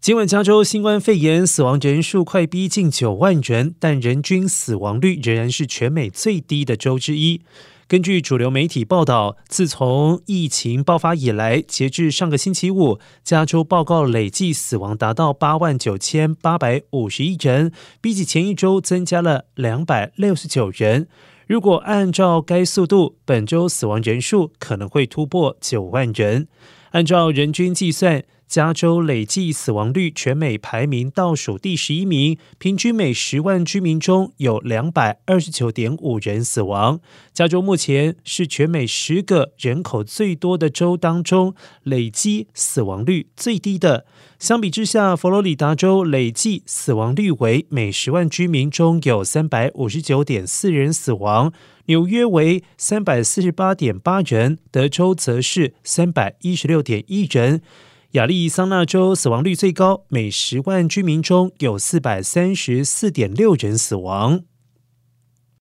今晚加州新冠肺炎死亡人数快逼近九万人，但人均死亡率仍然是全美最低的州之一。根据主流媒体报道，自从疫情爆发以来，截至上个星期五，加州报告累计死亡达到八万九千八百五十一人，比起前一周增加了两百六十九人。如果按照该速度，本周死亡人数可能会突破九万人。按照人均计算。加州累计死亡率全美排名倒数第十一名，平均每十万居民中有两百二十九点五人死亡。加州目前是全美十个人口最多的州当中累计死亡率最低的。相比之下，佛罗里达州累计死亡率为每十万居民中有三百五十九点四人死亡，纽约为三百四十八点八人，德州则是三百一十六点一人。亚利桑那州死亡率最高，每十万居民中有四百三十四点六人死亡。